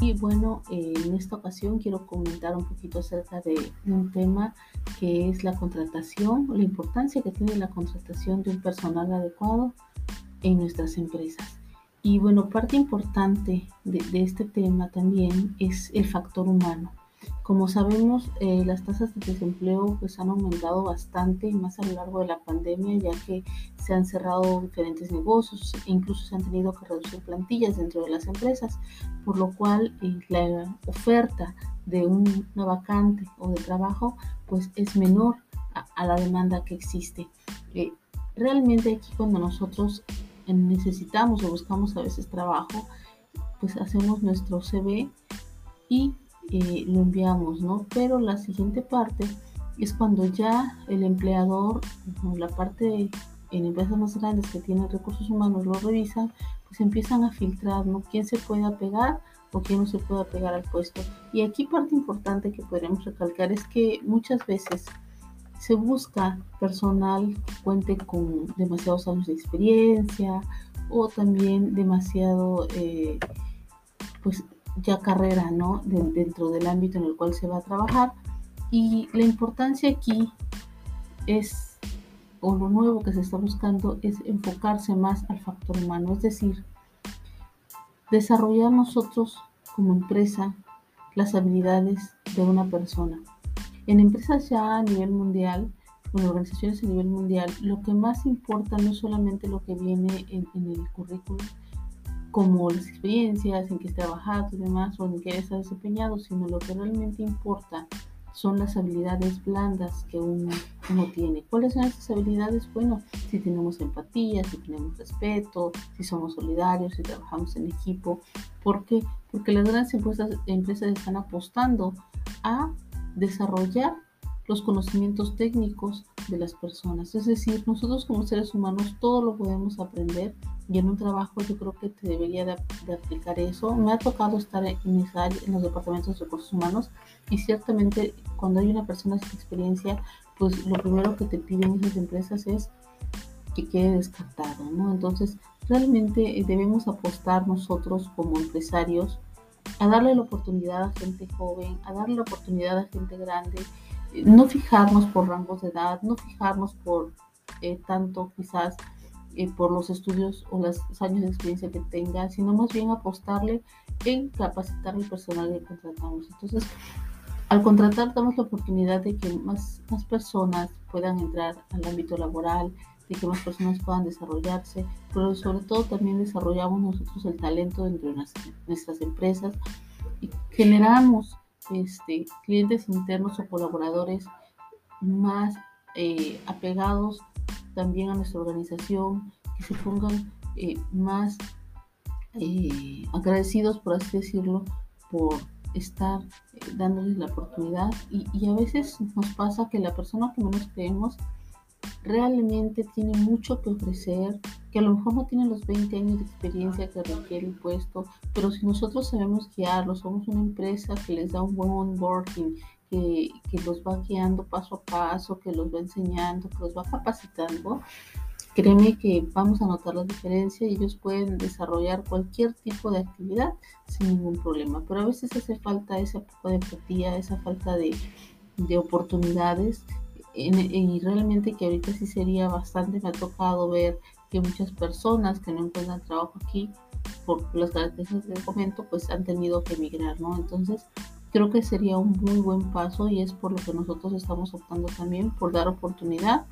Y bueno, eh, en esta ocasión quiero comentar un poquito acerca de un tema que es la contratación, la importancia que tiene la contratación de un personal adecuado en nuestras empresas. Y bueno, parte importante de, de este tema también es el factor humano. Como sabemos, eh, las tasas de desempleo pues, han aumentado bastante más a lo largo de la pandemia, ya que se han cerrado diferentes negocios e incluso se han tenido que reducir plantillas dentro de las empresas, por lo cual eh, la oferta de una vacante o de trabajo pues es menor a, la demanda que existe. Eh, realmente aquí cuando nosotros necesitamos o buscamos a veces trabajo, pues hacemos nuestro CV y lo enviamos, ¿no? Pero la siguiente parte es cuando ya el empleador, la parte en empresas más grandes que tienen recursos humanos lo revisan, pues empiezan a filtrar, ¿no? ¿Quién se puede apegar o quién no se puede apegar al puesto? Y aquí parte importante que podemos recalcar es que muchas veces se busca personal que cuente con demasiados años de experiencia o también demasiado, eh, pues ya carrera, ¿no? dentro del ámbito en el cual se va a trabajar. Y la importancia aquí es, o lo nuevo que se está buscando, es enfocarse más al factor humano, es decir, desarrollar nosotros como empresa las habilidades de una persona. En empresas ya a nivel mundial, en organizaciones a nivel mundial, lo que más importa no es solamente lo que viene en, en el currículum, como las experiencias en que has trabajado y demás o en que has desempeñado, sino lo que realmente importa son las habilidades blandas que uno, tiene. ¿Cuáles son esas habilidades? Bueno, si tenemos empatía, si tenemos respeto, si somos solidarios, si trabajamos en equipo. ¿Por qué? Porque las grandes empresas, empresas están apostando a desarrollar los conocimientos técnicos de las personas. Es decir, nosotros como seres humanos todo lo podemos aprender y en un trabajo yo creo que te debería de, aplicar eso. Me ha tocado estar en, en los departamentos de recursos humanos y ciertamente cuando hay una persona sin experiencia, pues lo primero que te piden esas empresas es que quede descartado, ¿no? Entonces, realmente eh, debemos apostar nosotros como empresarios a darle la oportunidad a gente joven, a darle la oportunidad a gente grande, eh, no fijarnos por rangos de edad, no fijarnos por eh, tanto quizás eh, por los estudios o los años de experiencia que tenga, sino más bien apostarle en capacitar al personal que contratamos. Entonces, al contratar damos la oportunidad de que más, más personas puedan entrar al ámbito laboral, de que más personas puedan desarrollarse, pero sobre todo también desarrollamos nosotros el talento dentro de nuestras empresas y generamos este, clientes internos o colaboradores más eh, apegados también a nuestra organización, que se pongan eh, más eh, agradecidos, por así decirlo, por estar eh, dándoles la oportunidad. Y, y, a veces nos pasa que la persona que menos creemos realmente tiene mucho que ofrecer, que a lo mejor no tiene los 20 años de experiencia que requiere el puesto, pero si nosotros sabemos guiarlo, somos una empresa que les da un buen onboarding, que, los va guiando paso a paso, que los va enseñando, que los va capacitando, créeme que vamos a notar la diferencia y ellos pueden desarrollar cualquier tipo de actividad sin ningún problema. Pero a veces hace falta ese poco de empatía, esa falta de, oportunidades y realmente que ahorita sí sería bastante, me ha tocado ver que muchas personas que no encuentran trabajo aquí por las características del momento pues han tenido que emigrar, ¿no? Entonces creo que sería un muy buen paso y es por lo que nosotros estamos optando también por dar oportunidad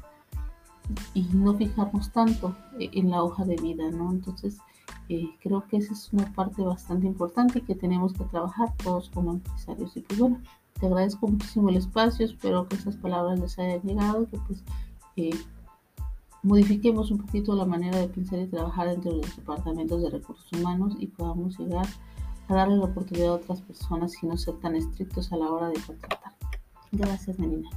y no fijarnos tanto eh, en la hoja de vida, ¿no? Entonces, eh, creo que esa es una parte bastante importante que tenemos que trabajar todos como empresarios. Y pues bueno, te agradezco muchísimo el espacio, espero que estas palabras les hayan llegado, que pues eh, modifiquemos un poquito la manera de pensar y trabajar dentro de los departamentos de recursos humanos y podamos llegar a darle la oportunidad a otras personas y no ser tan estrictos a la hora de contratar. Gracias, Melina.